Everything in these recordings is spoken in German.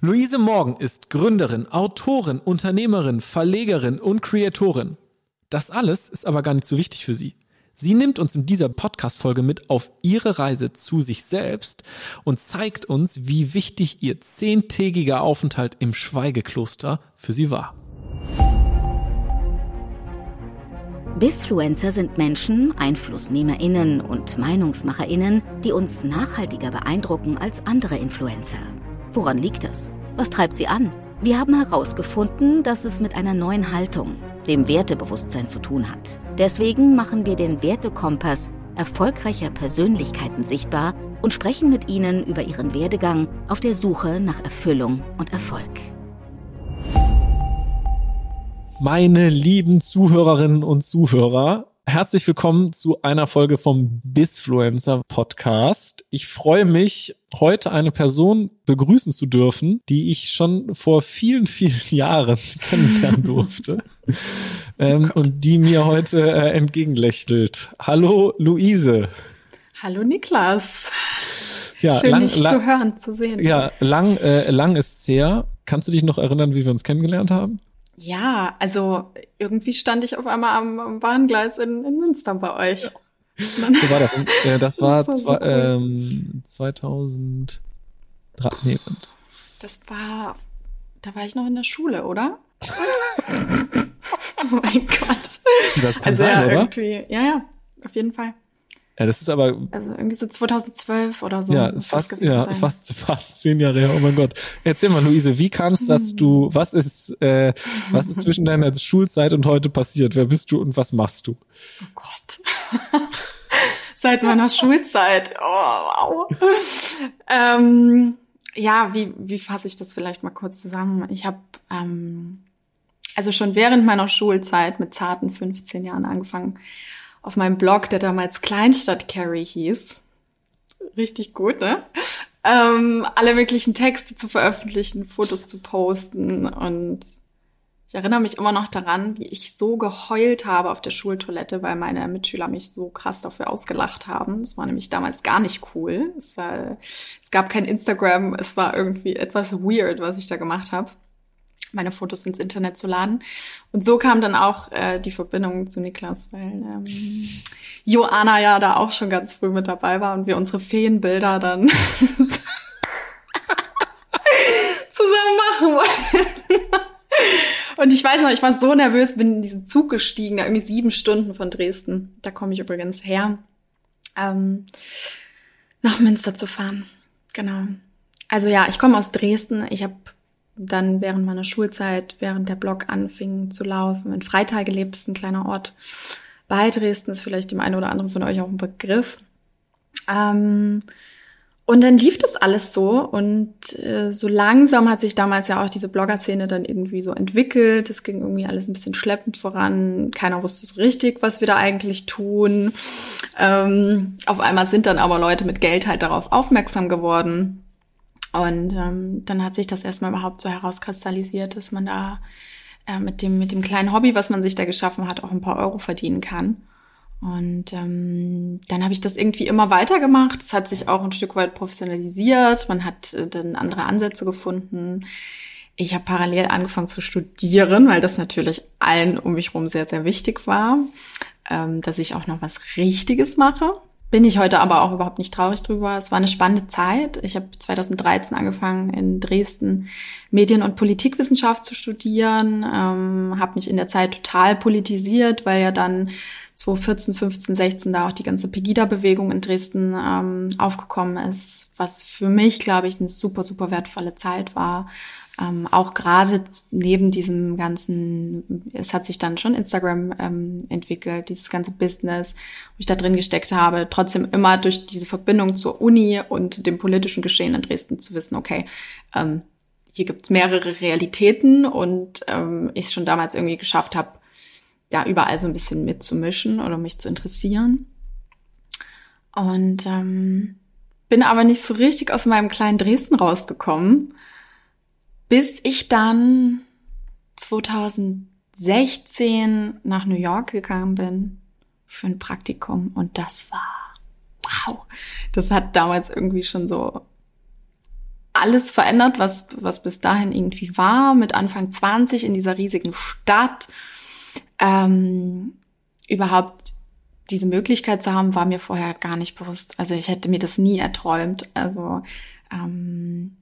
Luise Morgen ist Gründerin, Autorin, Unternehmerin, Verlegerin und Kreatorin. Das alles ist aber gar nicht so wichtig für sie. Sie nimmt uns in dieser Podcast-Folge mit auf ihre Reise zu sich selbst und zeigt uns, wie wichtig ihr zehntägiger Aufenthalt im Schweigekloster für sie war. Bisfluencer sind Menschen, EinflussnehmerInnen und MeinungsmacherInnen, die uns nachhaltiger beeindrucken als andere Influencer. Woran liegt das? Was treibt sie an? Wir haben herausgefunden, dass es mit einer neuen Haltung, dem Wertebewusstsein zu tun hat. Deswegen machen wir den Wertekompass erfolgreicher Persönlichkeiten sichtbar und sprechen mit ihnen über ihren Werdegang auf der Suche nach Erfüllung und Erfolg. Meine lieben Zuhörerinnen und Zuhörer, herzlich willkommen zu einer Folge vom Bisfluencer Podcast. Ich freue mich, heute eine Person begrüßen zu dürfen, die ich schon vor vielen, vielen Jahren kennenlernen durfte ähm, oh und die mir heute äh, entgegenlächelt. Hallo Luise. Hallo Niklas. Ja, Schön, lang, dich lang, zu hören, zu sehen. Ja, lang, äh, lang ist her. Kannst du dich noch erinnern, wie wir uns kennengelernt haben? Ja, also irgendwie stand ich auf einmal am, am Bahngleis in, in Münster bei euch. Ja. So war das. Äh, das war, das war zwei, ähm, 2003. Nee, das war, da war ich noch in der Schule, oder? oh mein Gott. Das kann also sein, ja, oder? irgendwie, ja, ja, auf jeden Fall. Ja, das ist aber. Also irgendwie so 2012 oder so. Ja, fast, ja, sein. fast, fast zehn Jahre her. Oh mein Gott. Erzähl mal, Luise, wie kam es, dass du, was ist, äh, was ist zwischen deiner Schulzeit und heute passiert? Wer bist du und was machst du? Oh Gott. Seit meiner Schulzeit. Oh, wow. ähm, ja, wie, wie fasse ich das vielleicht mal kurz zusammen? Ich habe ähm, also schon während meiner Schulzeit mit zarten 15 Jahren angefangen, auf meinem Blog, der damals Kleinstadt Carry hieß. Richtig gut, ne? Ähm, alle möglichen Texte zu veröffentlichen, Fotos zu posten und ich erinnere mich immer noch daran, wie ich so geheult habe auf der Schultoilette, weil meine Mitschüler mich so krass dafür ausgelacht haben. Das war nämlich damals gar nicht cool. Es war, es gab kein Instagram, es war irgendwie etwas weird, was ich da gemacht habe meine Fotos ins Internet zu laden. Und so kam dann auch äh, die Verbindung zu Niklas, weil ähm, Joanna ja da auch schon ganz früh mit dabei war und wir unsere Feenbilder dann zusammen machen wollten. Und ich weiß noch, ich war so nervös, bin in diesen Zug gestiegen, da irgendwie sieben Stunden von Dresden. Da komme ich übrigens her, ähm, nach Münster zu fahren. Genau. Also ja, ich komme aus Dresden. Ich habe dann während meiner Schulzeit, während der Blog anfing zu laufen, in Freital gelebt, ist ein kleiner Ort bei Dresden, ist vielleicht dem einen oder anderen von euch auch ein Begriff. Ähm, und dann lief das alles so und äh, so langsam hat sich damals ja auch diese Blogger-Szene dann irgendwie so entwickelt. Es ging irgendwie alles ein bisschen schleppend voran. Keiner wusste so richtig, was wir da eigentlich tun. Ähm, auf einmal sind dann aber Leute mit Geld halt darauf aufmerksam geworden. Und ähm, dann hat sich das erstmal überhaupt so herauskristallisiert, dass man da äh, mit, dem, mit dem kleinen Hobby, was man sich da geschaffen hat, auch ein paar Euro verdienen kann. Und ähm, dann habe ich das irgendwie immer weitergemacht. Es hat sich auch ein Stück weit professionalisiert. Man hat äh, dann andere Ansätze gefunden. Ich habe parallel angefangen zu studieren, weil das natürlich allen um mich herum sehr, sehr wichtig war, ähm, dass ich auch noch was Richtiges mache. Bin ich heute aber auch überhaupt nicht traurig drüber. Es war eine spannende Zeit. Ich habe 2013 angefangen, in Dresden Medien- und Politikwissenschaft zu studieren, ähm, habe mich in der Zeit total politisiert, weil ja dann 2014, 15, 16 da auch die ganze Pegida-Bewegung in Dresden ähm, aufgekommen ist, was für mich, glaube ich, eine super, super wertvolle Zeit war ähm, auch gerade neben diesem ganzen, es hat sich dann schon Instagram ähm, entwickelt, dieses ganze Business, wo ich da drin gesteckt habe, trotzdem immer durch diese Verbindung zur Uni und dem politischen Geschehen in Dresden zu wissen, okay, ähm, hier gibt's mehrere Realitäten und ähm, ich es schon damals irgendwie geschafft habe, da überall so ein bisschen mitzumischen oder mich zu interessieren. Und ähm, bin aber nicht so richtig aus meinem kleinen Dresden rausgekommen bis ich dann 2016 nach New York gegangen bin für ein Praktikum und das war wow. Das hat damals irgendwie schon so alles verändert, was, was bis dahin irgendwie war, mit Anfang 20 in dieser riesigen Stadt. Ähm, überhaupt diese Möglichkeit zu haben, war mir vorher gar nicht bewusst. Also ich hätte mir das nie erträumt. Also ähm,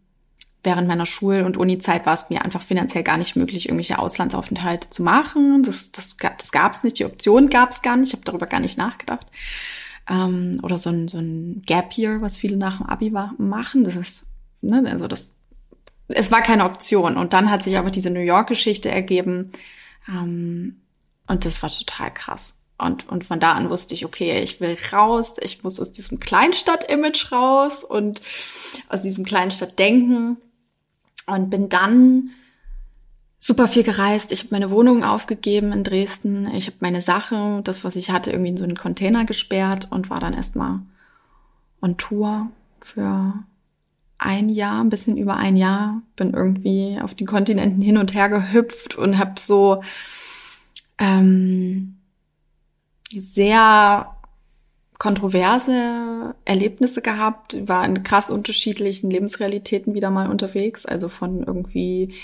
während meiner Schul- und Uni-Zeit war es mir einfach finanziell gar nicht möglich, irgendwelche Auslandsaufenthalte zu machen. Das, das, das gab es nicht, die Option gab es gar nicht. Ich habe darüber gar nicht nachgedacht. Ähm, oder so ein, so ein Gap Year, was viele nach dem Abi machen. Das ist, ne, also das, es war keine Option. Und dann hat sich aber diese New York-Geschichte ergeben. Ähm, und das war total krass. Und, und von da an wusste ich, okay, ich will raus, ich muss aus diesem Kleinstadt-Image raus und aus diesem Kleinstadt-Denken und bin dann super viel gereist. Ich habe meine Wohnung aufgegeben in Dresden. Ich habe meine Sache, das, was ich hatte, irgendwie in so einen Container gesperrt und war dann erstmal on Tour für ein Jahr, ein bisschen über ein Jahr. Bin irgendwie auf den Kontinenten hin und her gehüpft und habe so ähm, sehr kontroverse Erlebnisse gehabt, war in krass unterschiedlichen Lebensrealitäten wieder mal unterwegs, also von irgendwie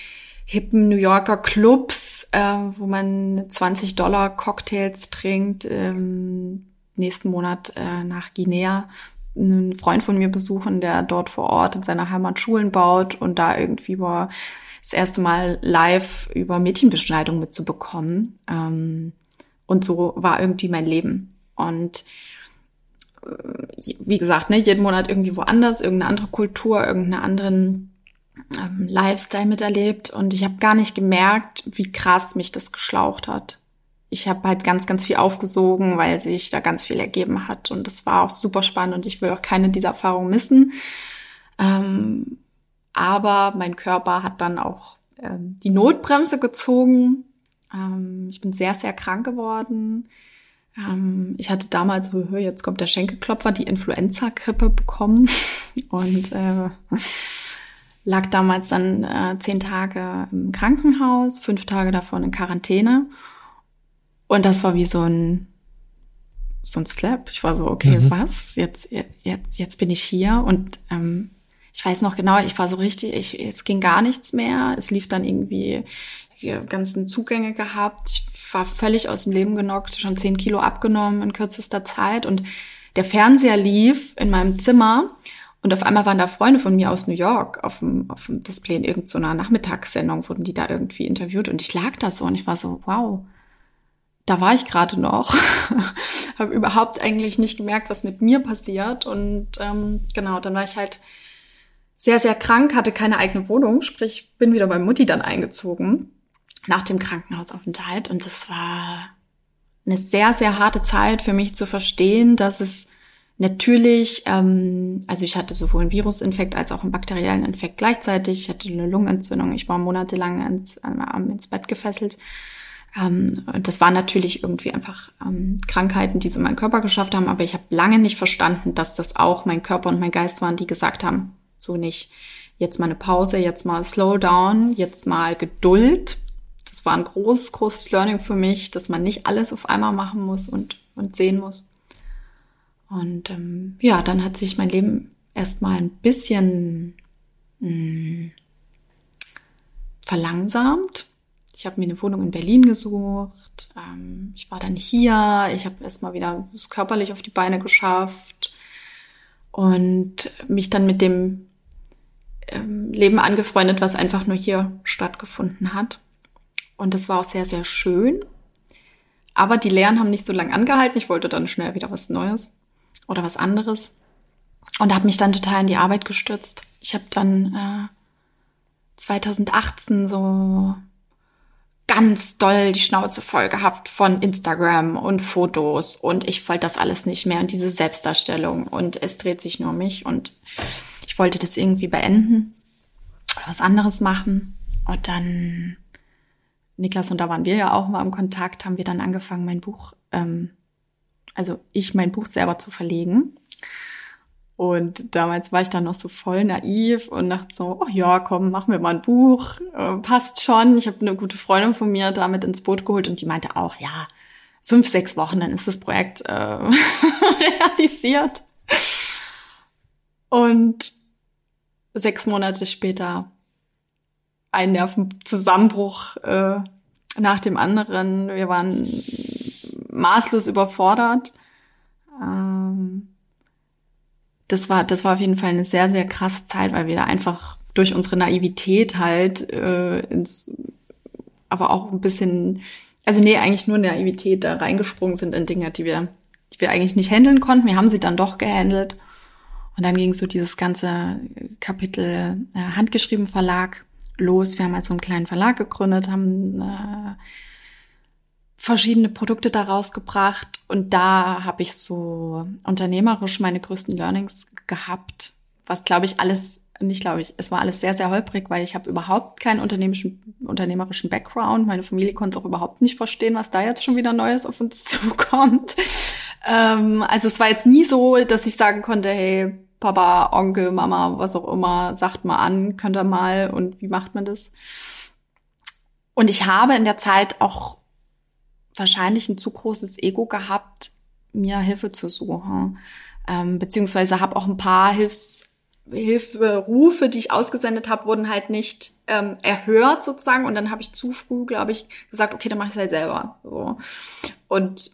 hippen New Yorker Clubs, äh, wo man 20 Dollar Cocktails trinkt, ähm, nächsten Monat äh, nach Guinea einen Freund von mir besuchen, der dort vor Ort in seiner Heimat Schulen baut und da irgendwie war das erste Mal live über Mädchenbeschneidung mitzubekommen. Ähm, und so war irgendwie mein Leben. Und wie gesagt, ne, jeden Monat irgendwie woanders, irgendeine andere Kultur, irgendeinen anderen ähm, Lifestyle miterlebt. Und ich habe gar nicht gemerkt, wie krass mich das geschlaucht hat. Ich habe halt ganz, ganz viel aufgesogen, weil sich da ganz viel ergeben hat. Und das war auch super spannend und ich will auch keine dieser Erfahrungen missen. Ähm, aber mein Körper hat dann auch ähm, die Notbremse gezogen. Ähm, ich bin sehr, sehr krank geworden. Ähm, ich hatte damals, jetzt kommt der Schenkelklopfer, die Influenza-Grippe bekommen und äh, lag damals dann äh, zehn Tage im Krankenhaus, fünf Tage davon in Quarantäne. Und das war wie so ein so ein Slap. Ich war so, okay, mhm. was? Jetzt, jetzt, jetzt bin ich hier und ähm, ich weiß noch genau, ich war so richtig, ich, es ging gar nichts mehr. Es lief dann irgendwie die ganzen Zugänge gehabt. Ich war völlig aus dem Leben genockt, schon zehn Kilo abgenommen in kürzester Zeit. Und der Fernseher lief in meinem Zimmer und auf einmal waren da Freunde von mir aus New York auf dem, auf dem Display in irgendeiner Nachmittagssendung, wurden die da irgendwie interviewt. Und ich lag da so und ich war so, wow, da war ich gerade noch, habe überhaupt eigentlich nicht gemerkt, was mit mir passiert. Und ähm, genau, dann war ich halt sehr, sehr krank, hatte keine eigene Wohnung, sprich bin wieder bei Mutti dann eingezogen nach dem Krankenhausaufenthalt und das war eine sehr, sehr harte Zeit für mich zu verstehen, dass es natürlich, ähm, also ich hatte sowohl einen Virusinfekt als auch einen bakteriellen Infekt gleichzeitig. Ich hatte eine Lungenentzündung. Ich war monatelang ins, ins Bett gefesselt. Ähm, das waren natürlich irgendwie einfach ähm, Krankheiten, die sie in meinen Körper geschafft haben. Aber ich habe lange nicht verstanden, dass das auch mein Körper und mein Geist waren, die gesagt haben, so nicht. Jetzt mal eine Pause, jetzt mal Slowdown, jetzt mal Geduld. Das war ein großes, großes Learning für mich, dass man nicht alles auf einmal machen muss und, und sehen muss. Und ähm, ja, dann hat sich mein Leben erstmal ein bisschen mh, hm, verlangsamt. Ich habe mir eine Wohnung in Berlin gesucht. Ähm, ich war dann hier. Ich habe erstmal wieder körperlich auf die Beine geschafft und mich dann mit dem ähm, Leben angefreundet, was einfach nur hier stattgefunden hat. Und das war auch sehr, sehr schön. Aber die Lehren haben nicht so lange angehalten. Ich wollte dann schnell wieder was Neues oder was anderes. Und habe mich dann total in die Arbeit gestürzt. Ich habe dann äh, 2018 so ganz doll die Schnauze voll gehabt von Instagram und Fotos und ich wollte das alles nicht mehr und diese Selbstdarstellung und es dreht sich nur um mich und ich wollte das irgendwie beenden oder was anderes machen. Und dann, Niklas und da waren wir ja auch mal im Kontakt, haben wir dann angefangen, mein Buch, ähm, also ich mein Buch selber zu verlegen. Und damals war ich dann noch so voll naiv und dachte so, oh ja, komm, machen wir mal ein Buch, äh, passt schon. Ich habe eine gute Freundin von mir damit ins Boot geholt und die meinte auch, ja, fünf, sechs Wochen, dann ist das Projekt äh, realisiert. Und sechs Monate später ein Nervenzusammenbruch äh, nach dem anderen. Wir waren maßlos überfordert. Ähm, das war, das war auf jeden Fall eine sehr, sehr krasse Zeit, weil wir da einfach durch unsere Naivität halt äh, ins, aber auch ein bisschen, also nee, eigentlich nur Naivität da reingesprungen sind in Dinge, die wir, die wir eigentlich nicht handeln konnten. Wir haben sie dann doch gehandelt. Und dann ging so dieses ganze Kapitel äh, handgeschrieben Verlag los. Wir haben also einen kleinen Verlag gegründet, haben äh, verschiedene Produkte daraus gebracht und da habe ich so unternehmerisch meine größten Learnings gehabt, was glaube ich alles nicht glaube ich, es war alles sehr sehr holprig, weil ich habe überhaupt keinen unternehmerischen unternehmerischen Background, meine Familie konnte es auch überhaupt nicht verstehen, was da jetzt schon wieder Neues auf uns zukommt. Ähm, also es war jetzt nie so, dass ich sagen konnte, hey Papa, Onkel, Mama, was auch immer, sagt mal an, könnt ihr mal und wie macht man das? Und ich habe in der Zeit auch wahrscheinlich ein zu großes Ego gehabt, mir Hilfe zu suchen. Ähm, beziehungsweise habe auch ein paar Hilfs Hilferufe, die ich ausgesendet habe, wurden halt nicht ähm, erhört sozusagen. Und dann habe ich zu früh, glaube ich, gesagt, okay, dann mache ich es halt selber. So. Und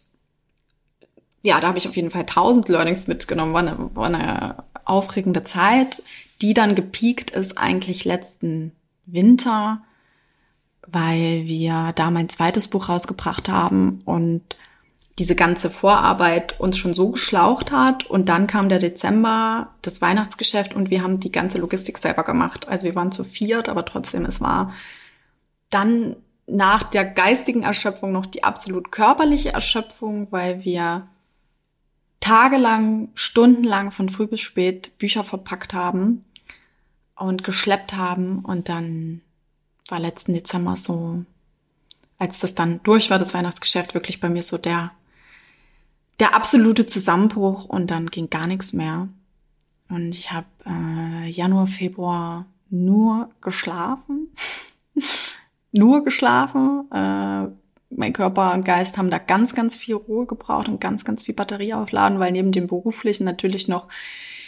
ja, da habe ich auf jeden Fall tausend Learnings mitgenommen. War eine, war eine aufregende Zeit, die dann gepiekt ist eigentlich letzten Winter, weil wir da mein zweites Buch rausgebracht haben und diese ganze Vorarbeit uns schon so geschlaucht hat. Und dann kam der Dezember, das Weihnachtsgeschäft und wir haben die ganze Logistik selber gemacht. Also wir waren zu viert, aber trotzdem, es war dann nach der geistigen Erschöpfung noch die absolut körperliche Erschöpfung, weil wir tagelang, stundenlang von früh bis spät Bücher verpackt haben und geschleppt haben. Und dann war letzten Dezember so, als das dann durch war, das Weihnachtsgeschäft, wirklich bei mir so der, der absolute Zusammenbruch und dann ging gar nichts mehr. Und ich habe äh, Januar, Februar nur geschlafen. nur geschlafen. Äh, mein Körper und Geist haben da ganz, ganz viel Ruhe gebraucht und ganz, ganz viel Batterie aufladen, weil neben dem beruflichen natürlich noch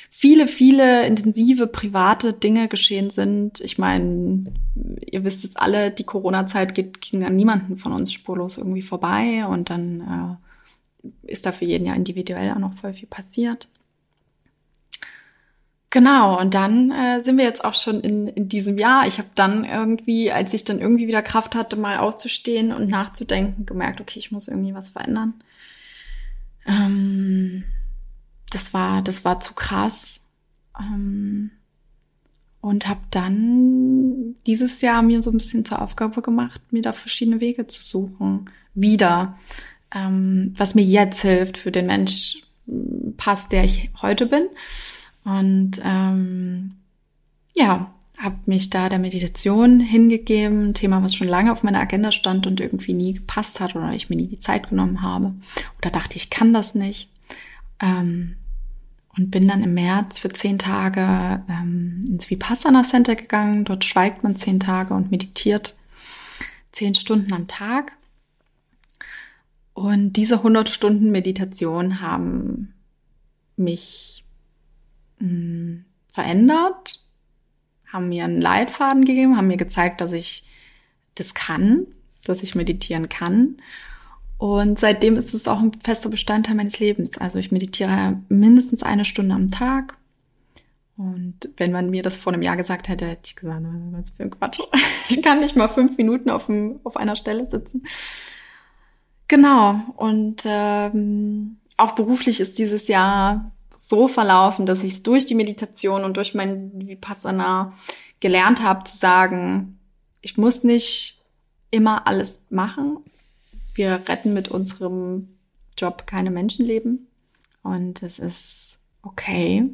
viele, viele intensive private Dinge geschehen sind. Ich meine, ihr wisst es alle, die Corona-Zeit ging an niemanden von uns spurlos irgendwie vorbei und dann äh, ist da für jeden ja individuell auch noch voll viel passiert. Genau, und dann äh, sind wir jetzt auch schon in, in diesem Jahr. Ich habe dann irgendwie, als ich dann irgendwie wieder Kraft hatte, mal aufzustehen und nachzudenken, gemerkt, okay, ich muss irgendwie was verändern. Ähm, das war, das war zu krass. Ähm, und habe dann dieses Jahr mir so ein bisschen zur Aufgabe gemacht, mir da verschiedene Wege zu suchen. Wieder. Ähm, was mir jetzt hilft für den Mensch passt, der ich heute bin. Und ähm, ja, habe mich da der Meditation hingegeben, ein Thema, was schon lange auf meiner Agenda stand und irgendwie nie gepasst hat oder ich mir nie die Zeit genommen habe oder dachte, ich kann das nicht. Ähm, und bin dann im März für zehn Tage ähm, ins Vipassana Center gegangen. Dort schweigt man zehn Tage und meditiert zehn Stunden am Tag. Und diese 100 Stunden Meditation haben mich mh, verändert, haben mir einen Leitfaden gegeben, haben mir gezeigt, dass ich das kann, dass ich meditieren kann. Und seitdem ist es auch ein fester Bestandteil meines Lebens. Also ich meditiere mindestens eine Stunde am Tag. Und wenn man mir das vor einem Jahr gesagt hätte, hätte ich gesagt, was für ein Quatsch. Ich kann nicht mal fünf Minuten auf, dem, auf einer Stelle sitzen. Genau. Und ähm, auch beruflich ist dieses Jahr so verlaufen, dass ich es durch die Meditation und durch mein Vipassana gelernt habe zu sagen, ich muss nicht immer alles machen. Wir retten mit unserem Job keine Menschenleben. Und es ist okay,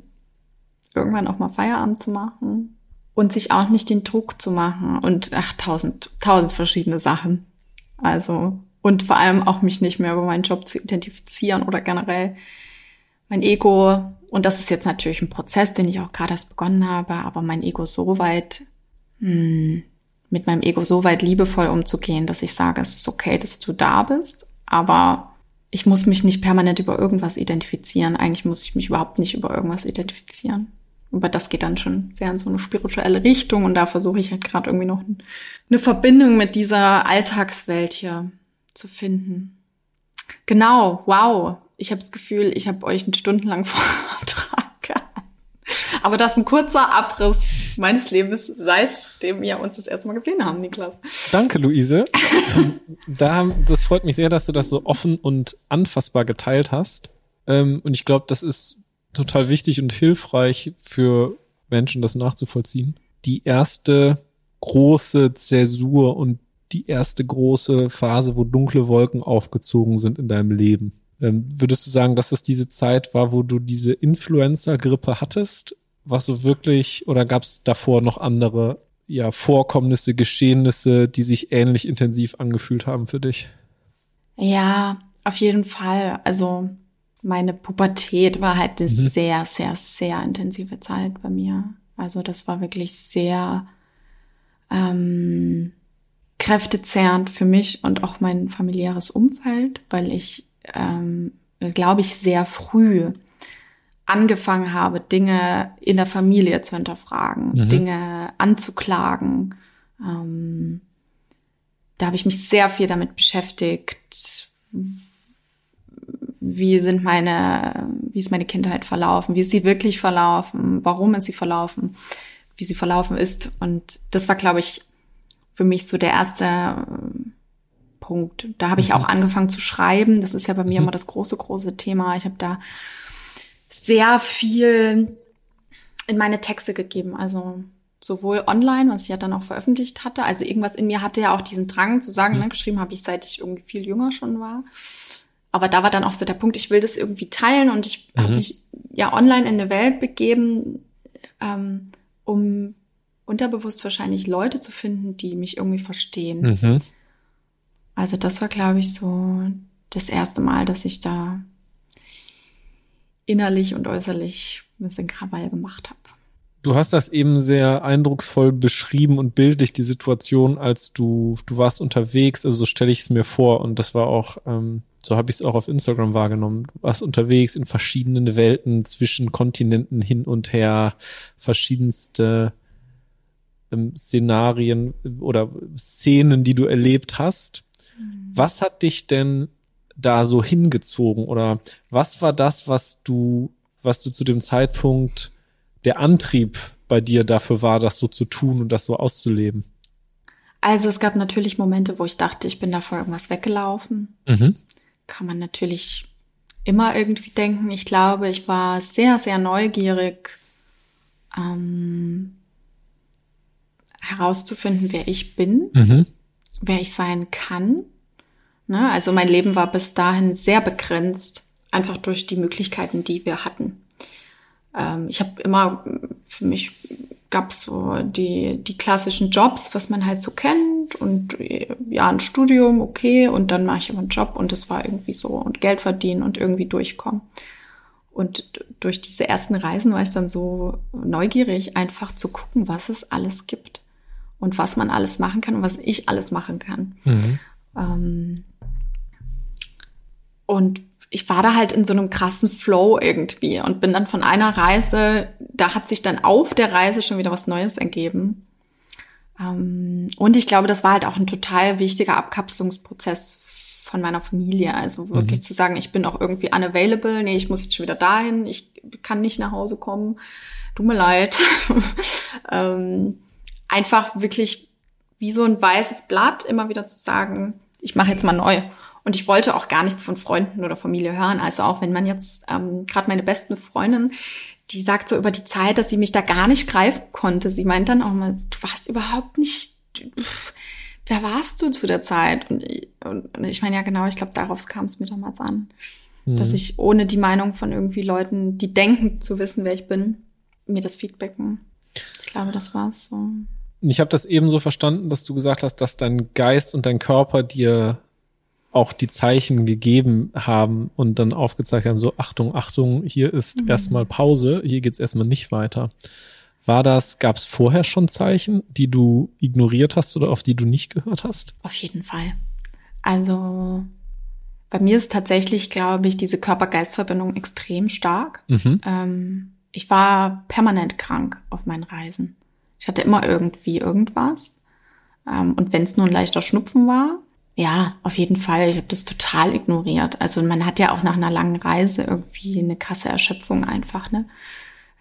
irgendwann auch mal Feierabend zu machen und sich auch nicht den Druck zu machen und ach, tausend, tausend verschiedene Sachen. Also, und vor allem auch mich nicht mehr über meinen Job zu identifizieren oder generell mein Ego, und das ist jetzt natürlich ein Prozess, den ich auch gerade erst begonnen habe, aber mein Ego so weit, mh, hm, mit meinem Ego so weit liebevoll umzugehen, dass ich sage, es ist okay, dass du da bist, aber ich muss mich nicht permanent über irgendwas identifizieren. Eigentlich muss ich mich überhaupt nicht über irgendwas identifizieren. Aber das geht dann schon sehr in so eine spirituelle Richtung und da versuche ich halt gerade irgendwie noch eine Verbindung mit dieser Alltagswelt hier zu finden. Genau, wow. Ich habe das Gefühl, ich habe euch einen stundenlang Vortrag Aber das ist ein kurzer Abriss meines Lebens, seitdem wir uns das erste Mal gesehen haben, Niklas. Danke, Luise. da, das freut mich sehr, dass du das so offen und anfassbar geteilt hast. Ähm, und ich glaube, das ist total wichtig und hilfreich für Menschen, das nachzuvollziehen. Die erste große Zäsur und die erste große Phase, wo dunkle Wolken aufgezogen sind in deinem Leben. Ähm, würdest du sagen, dass es diese Zeit war, wo du diese Influencer-Grippe hattest? Was so wirklich, oder gab es davor noch andere ja, Vorkommnisse, Geschehnisse, die sich ähnlich intensiv angefühlt haben für dich? Ja, auf jeden Fall. Also meine Pubertät war halt eine mhm. sehr, sehr, sehr intensive Zeit bei mir. Also das war wirklich sehr ähm, kräftezehrend für mich und auch mein familiäres Umfeld, weil ich, ähm, glaube ich, sehr früh angefangen habe, Dinge in der Familie zu hinterfragen, mhm. Dinge anzuklagen. Ähm, da habe ich mich sehr viel damit beschäftigt, wie sind meine, wie ist meine Kindheit verlaufen, wie ist sie wirklich verlaufen, warum ist sie verlaufen, wie sie verlaufen ist. Und das war, glaube ich, für mich so der erste Punkt. Da habe ich mhm. auch angefangen zu schreiben. Das ist ja bei mir mhm. immer das große, große Thema. Ich habe da sehr viel in meine Texte gegeben. Also sowohl online, was ich ja dann auch veröffentlicht hatte. Also irgendwas in mir hatte ja auch diesen Drang zu sagen, mhm. ne, geschrieben habe ich, seit ich irgendwie viel jünger schon war. Aber da war dann auch so der Punkt, ich will das irgendwie teilen und ich mhm. habe mich ja online in eine Welt begeben, ähm, um unterbewusst wahrscheinlich Leute zu finden, die mich irgendwie verstehen. Mhm. Also das war, glaube ich, so das erste Mal, dass ich da innerlich und äußerlich ein bisschen Krawall gemacht habe. Du hast das eben sehr eindrucksvoll beschrieben und bildlich, die Situation, als du, du warst unterwegs, also so stelle ich es mir vor und das war auch, ähm, so habe ich es auch auf Instagram wahrgenommen. Du warst unterwegs in verschiedenen Welten, zwischen Kontinenten hin und her, verschiedenste ähm, Szenarien oder Szenen, die du erlebt hast. Mhm. Was hat dich denn da so hingezogen oder was war das, was du, was du zu dem Zeitpunkt der Antrieb bei dir dafür war, das so zu tun und das so auszuleben? Also es gab natürlich Momente, wo ich dachte, ich bin da vor irgendwas weggelaufen. Mhm. Kann man natürlich immer irgendwie denken. Ich glaube, ich war sehr, sehr neugierig, ähm, herauszufinden, wer ich bin, mhm. Wer ich sein kann. Ne? Also mein Leben war bis dahin sehr begrenzt, einfach durch die Möglichkeiten, die wir hatten. Ähm, ich habe immer, für mich gab es so die, die klassischen Jobs, was man halt so kennt und ja, ein Studium, okay, und dann mache ich immer einen Job und das war irgendwie so und Geld verdienen und irgendwie durchkommen. Und durch diese ersten Reisen war ich dann so neugierig, einfach zu gucken, was es alles gibt und was man alles machen kann und was ich alles machen kann. Mhm. Ähm, und ich war da halt in so einem krassen Flow irgendwie und bin dann von einer Reise, da hat sich dann auf der Reise schon wieder was Neues ergeben. Ähm, und ich glaube, das war halt auch ein total wichtiger Abkapselungsprozess von meiner Familie. Also wirklich mhm. zu sagen, ich bin auch irgendwie unavailable. Nee, ich muss jetzt schon wieder dahin. Ich kann nicht nach Hause kommen. Tut mir leid. ähm, einfach wirklich wie so ein weißes Blatt immer wieder zu sagen, ich mache jetzt mal neu. Und ich wollte auch gar nichts von Freunden oder Familie hören. Also auch wenn man jetzt, ähm, gerade meine besten Freundin, die sagt so über die Zeit, dass sie mich da gar nicht greifen konnte. Sie meint dann auch mal, du warst überhaupt nicht, pff, wer warst du zu der Zeit? Und, und ich meine ja genau, ich glaube, darauf kam es mir damals an. Mhm. Dass ich ohne die Meinung von irgendwie Leuten, die denken zu wissen, wer ich bin, mir das Feedbacken. Ich glaube, das war's so. Ich habe das eben so verstanden, dass du gesagt hast, dass dein Geist und dein Körper dir auch die Zeichen gegeben haben und dann aufgezeigt haben, so Achtung, Achtung, hier ist mhm. erstmal Pause, hier geht's erstmal nicht weiter. War das, gab es vorher schon Zeichen, die du ignoriert hast oder auf die du nicht gehört hast? Auf jeden Fall. Also bei mir ist tatsächlich, glaube ich, diese Körper-Geist-Verbindung extrem stark. Mhm. Ähm, ich war permanent krank auf meinen Reisen. Ich hatte immer irgendwie irgendwas. Ähm, und wenn es nur ein leichter Schnupfen war, ja, auf jeden Fall. Ich habe das total ignoriert. Also man hat ja auch nach einer langen Reise irgendwie eine krasse Erschöpfung einfach, ne?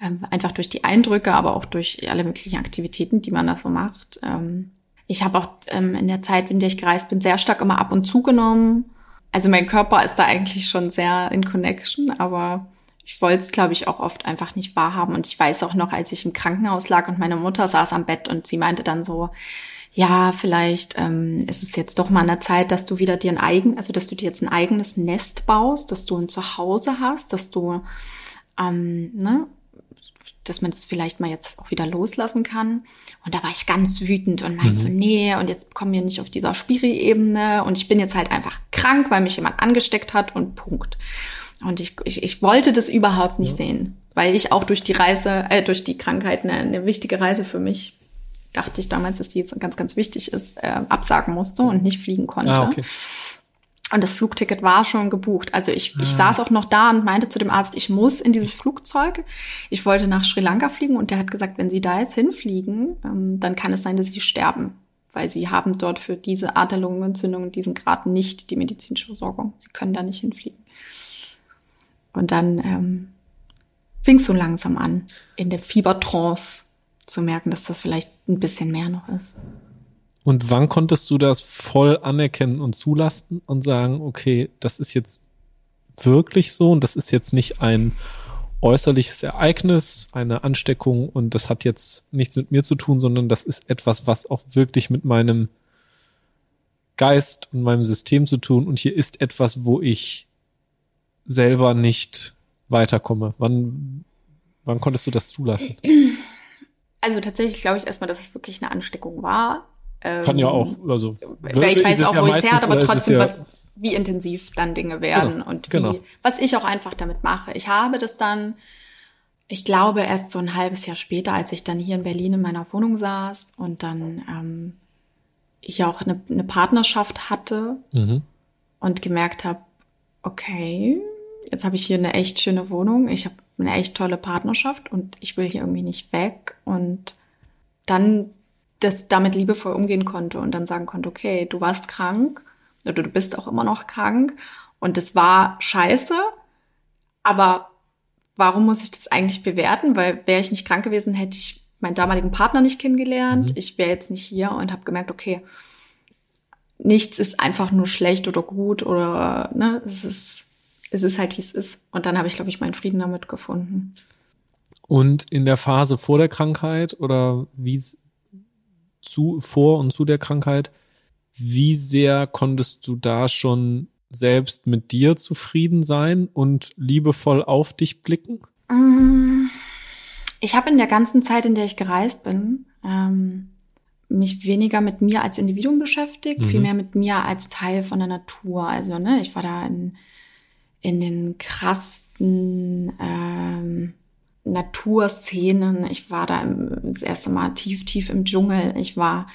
Ähm, einfach durch die Eindrücke, aber auch durch alle möglichen Aktivitäten, die man da so macht. Ähm, ich habe auch ähm, in der Zeit, in der ich gereist bin, sehr stark immer ab und zugenommen. Also mein Körper ist da eigentlich schon sehr in Connection, aber ich wollte es, glaube ich, auch oft einfach nicht wahrhaben. Und ich weiß auch noch, als ich im Krankenhaus lag und meine Mutter saß am Bett und sie meinte dann so, ja, vielleicht ähm, ist es jetzt doch mal an der Zeit, dass du wieder dir ein eigen, also dass du dir jetzt ein eigenes Nest baust, dass du ein Zuhause hast, dass du ähm, ne, dass man das vielleicht mal jetzt auch wieder loslassen kann. Und da war ich ganz wütend und meinte mhm. so, nee, und jetzt kommen wir nicht auf dieser Spiri-Ebene und ich bin jetzt halt einfach krank, weil mich jemand angesteckt hat und Punkt. Und ich, ich, ich wollte das überhaupt nicht ja. sehen, weil ich auch durch die Reise, äh, durch die Krankheit eine, eine wichtige Reise für mich dachte ich damals, dass die jetzt ganz, ganz wichtig ist, äh, absagen musste und nicht fliegen konnte. Ah, okay. Und das Flugticket war schon gebucht. Also ich, ah. ich saß auch noch da und meinte zu dem Arzt, ich muss in dieses Flugzeug. Ich wollte nach Sri Lanka fliegen und der hat gesagt, wenn Sie da jetzt hinfliegen, ähm, dann kann es sein, dass Sie sterben. Weil Sie haben dort für diese Art der Lungenentzündung diesen Grad nicht die medizinische Versorgung. Sie können da nicht hinfliegen. Und dann ähm, fing es so langsam an, in der Fiebertrance zu merken, dass das vielleicht ein bisschen mehr noch ist. Und wann konntest du das voll anerkennen und zulassen und sagen, okay, das ist jetzt wirklich so und das ist jetzt nicht ein äußerliches Ereignis, eine Ansteckung und das hat jetzt nichts mit mir zu tun, sondern das ist etwas, was auch wirklich mit meinem Geist und meinem System zu tun und hier ist etwas, wo ich selber nicht weiterkomme. Wann, wann konntest du das zulassen? Also tatsächlich glaube ich erstmal, dass es wirklich eine Ansteckung war. Kann ja auch, ähm, also. Weil ich weiß auch, ja wo es her hat, aber trotzdem, ja was, wie intensiv dann Dinge werden genau, und wie, genau. was ich auch einfach damit mache. Ich habe das dann, ich glaube, erst so ein halbes Jahr später, als ich dann hier in Berlin in meiner Wohnung saß und dann ähm, ich auch eine, eine Partnerschaft hatte mhm. und gemerkt habe, okay, jetzt habe ich hier eine echt schöne Wohnung, ich habe eine echt tolle Partnerschaft und ich will hier irgendwie nicht weg und dann das damit liebevoll umgehen konnte und dann sagen konnte, okay, du warst krank oder du bist auch immer noch krank und das war scheiße, aber warum muss ich das eigentlich bewerten? Weil wäre ich nicht krank gewesen, hätte ich meinen damaligen Partner nicht kennengelernt. Mhm. Ich wäre jetzt nicht hier und habe gemerkt, okay, nichts ist einfach nur schlecht oder gut oder ne, es ist es ist halt wie es ist. Und dann habe ich glaube ich meinen Frieden damit gefunden. Und in der Phase vor der Krankheit oder wie zu, vor und zu der Krankheit, wie sehr konntest du da schon selbst mit dir zufrieden sein und liebevoll auf dich blicken? Ich habe in der ganzen Zeit, in der ich gereist bin, ähm, mich weniger mit mir als Individuum beschäftigt, mhm. vielmehr mit mir als Teil von der Natur. Also, ne, ich war da in, in den krassen ähm, Naturszenen. Ich war da im, das erste Mal tief, tief im Dschungel. Ich war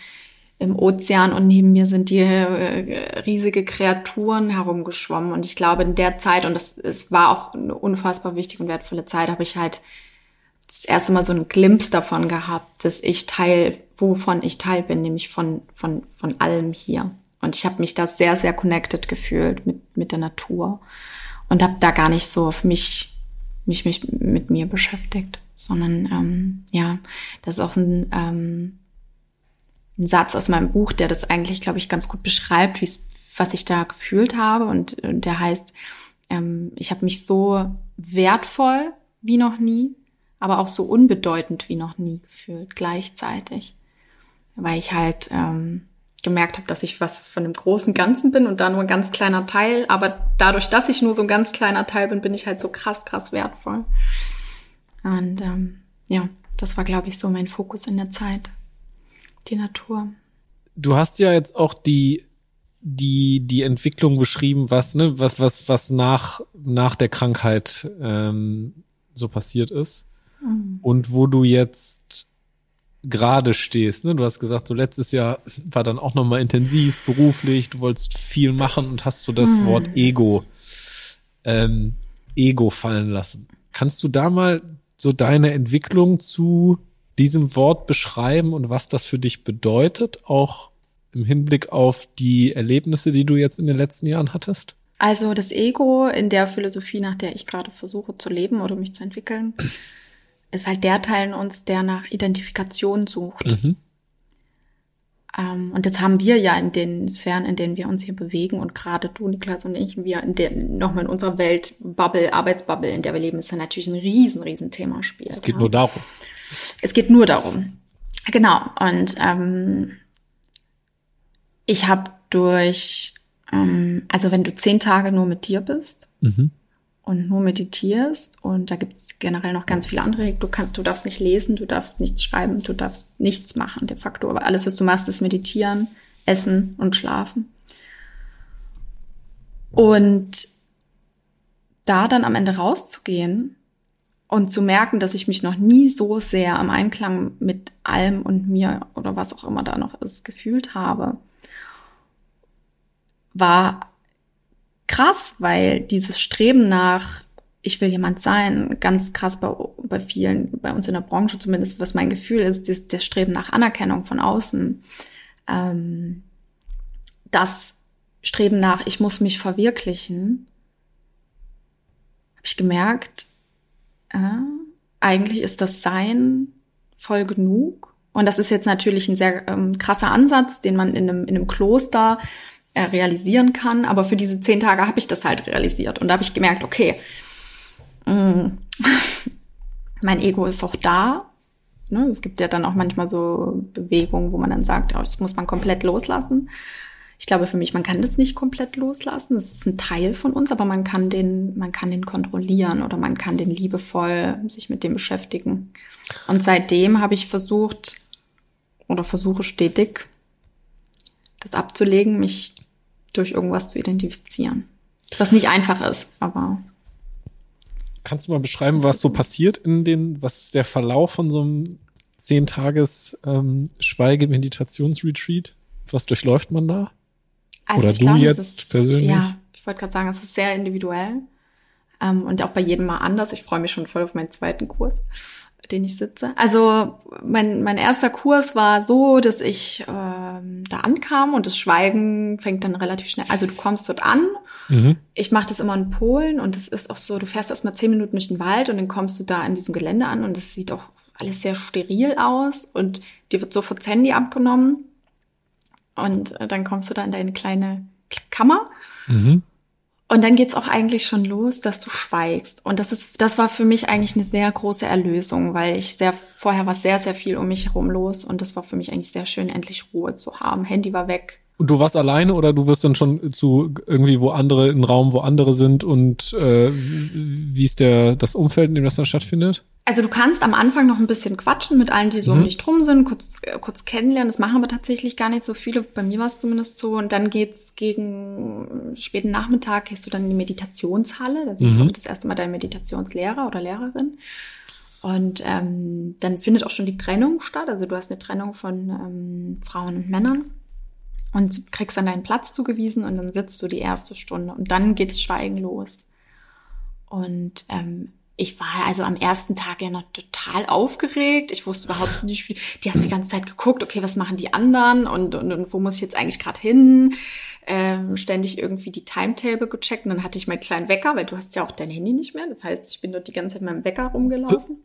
im Ozean und neben mir sind die äh, riesige Kreaturen herumgeschwommen. Und ich glaube, in der Zeit, und das es war auch eine unfassbar wichtige und wertvolle Zeit, habe ich halt das erste Mal so einen Glimpse davon gehabt, dass ich Teil, wovon ich Teil bin, nämlich von, von, von allem hier. Und ich habe mich da sehr, sehr connected gefühlt mit, mit der Natur und habe da gar nicht so auf mich mich, mich mit mir beschäftigt, sondern ähm, ja, das ist auch ein, ähm, ein Satz aus meinem Buch, der das eigentlich, glaube ich, ganz gut beschreibt, wie was ich da gefühlt habe. Und, und der heißt, ähm, ich habe mich so wertvoll wie noch nie, aber auch so unbedeutend wie noch nie gefühlt, gleichzeitig. Weil ich halt ähm, gemerkt habe, dass ich was von dem großen Ganzen bin und da nur ein ganz kleiner Teil. Aber dadurch, dass ich nur so ein ganz kleiner Teil bin, bin ich halt so krass, krass wertvoll. Und ähm, ja, das war, glaube ich, so mein Fokus in der Zeit. Die Natur. Du hast ja jetzt auch die die die Entwicklung beschrieben, was ne was was was nach nach der Krankheit ähm, so passiert ist mhm. und wo du jetzt gerade stehst. Ne? Du hast gesagt, so letztes Jahr war dann auch nochmal intensiv beruflich, du wolltest viel machen und hast so das hm. Wort Ego, ähm, Ego fallen lassen. Kannst du da mal so deine Entwicklung zu diesem Wort beschreiben und was das für dich bedeutet, auch im Hinblick auf die Erlebnisse, die du jetzt in den letzten Jahren hattest? Also das Ego in der Philosophie, nach der ich gerade versuche zu leben oder mich zu entwickeln, ist halt der Teil in uns, der nach Identifikation sucht. Mhm. Ähm, und das haben wir ja in den Sphären, in denen wir uns hier bewegen und gerade du, Niklas und ich, wir in der, nochmal in unserer Welt, Bubble, Arbeitsbubble, in der wir leben, ist ja natürlich ein riesen, riesen Thema spielt. Es geht ja. nur darum. Es geht nur darum. Genau. Und ähm, ich habe durch, ähm, also wenn du zehn Tage nur mit dir bist, mhm und nur meditierst und da gibt es generell noch ganz viele andere. Du kannst, du darfst nicht lesen, du darfst nichts schreiben, du darfst nichts machen de facto. Aber alles, was du machst, ist meditieren, essen und schlafen. Und da dann am Ende rauszugehen und zu merken, dass ich mich noch nie so sehr am Einklang mit allem und mir oder was auch immer da noch ist gefühlt habe, war krass, weil dieses Streben nach, ich will jemand sein, ganz krass bei, bei vielen, bei uns in der Branche zumindest, was mein Gefühl ist, das, das Streben nach Anerkennung von außen, ähm, das Streben nach, ich muss mich verwirklichen, habe ich gemerkt, äh, eigentlich ist das Sein voll genug. Und das ist jetzt natürlich ein sehr ähm, krasser Ansatz, den man in einem, in einem Kloster äh, realisieren kann. Aber für diese zehn Tage habe ich das halt realisiert. Und da habe ich gemerkt, okay, mh, mm, mein Ego ist auch da. Ne? Es gibt ja dann auch manchmal so Bewegungen, wo man dann sagt, oh, das muss man komplett loslassen. Ich glaube für mich, man kann das nicht komplett loslassen. Das ist ein Teil von uns, aber man kann den, man kann den kontrollieren oder man kann den liebevoll sich mit dem beschäftigen. Und seitdem habe ich versucht oder versuche stetig, das abzulegen, mich durch irgendwas zu identifizieren. Was nicht einfach ist, aber. Kannst du mal beschreiben, was so passiert in den, was ist der Verlauf von so einem zehn Tages ähm, Schweige-Meditationsretreat? Was durchläuft man da? Also Oder du glaube, jetzt ist, persönlich? Ja, ich wollte gerade sagen, es ist sehr individuell ähm, und auch bei jedem mal anders. Ich freue mich schon voll auf meinen zweiten Kurs den ich sitze. Also mein, mein erster Kurs war so, dass ich ähm, da ankam und das Schweigen fängt dann relativ schnell. Also du kommst dort an. Mhm. Ich mache das immer in Polen und es ist auch so, du fährst erst mal zehn Minuten durch den Wald und dann kommst du da in diesem Gelände an und es sieht auch alles sehr steril aus und dir wird sofort das Handy abgenommen und äh, dann kommst du da in deine kleine Kammer. Mhm. Und dann geht's auch eigentlich schon los, dass du schweigst. Und das ist, das war für mich eigentlich eine sehr große Erlösung, weil ich sehr, vorher war sehr, sehr viel um mich herum los und das war für mich eigentlich sehr schön, endlich Ruhe zu haben. Handy war weg. Und du warst alleine oder du wirst dann schon zu irgendwie, wo andere, in Raum, wo andere sind und äh, wie ist der, das Umfeld, in dem das dann stattfindet? Also du kannst am Anfang noch ein bisschen quatschen mit allen, die so mhm. um dich drum sind, kurz, äh, kurz kennenlernen. Das machen aber tatsächlich gar nicht so viele. Bei mir war es zumindest so. Und dann geht's gegen späten Nachmittag, gehst du dann in die Meditationshalle. Das ist mhm. das erste Mal dein Meditationslehrer oder Lehrerin. Und ähm, dann findet auch schon die Trennung statt. Also du hast eine Trennung von ähm, Frauen und Männern und kriegst dann deinen Platz zugewiesen und dann sitzt du die erste Stunde und dann geht das Schweigen los. Und ähm, ich war also am ersten Tag ja noch total aufgeregt. Ich wusste überhaupt nicht, wie, die hat die ganze Zeit geguckt, okay, was machen die anderen und, und, und wo muss ich jetzt eigentlich gerade hin? Ähm, ständig irgendwie die Timetable gecheckt und dann hatte ich meinen kleinen Wecker, weil du hast ja auch dein Handy nicht mehr. Das heißt, ich bin dort die ganze Zeit mit meinem Wecker rumgelaufen.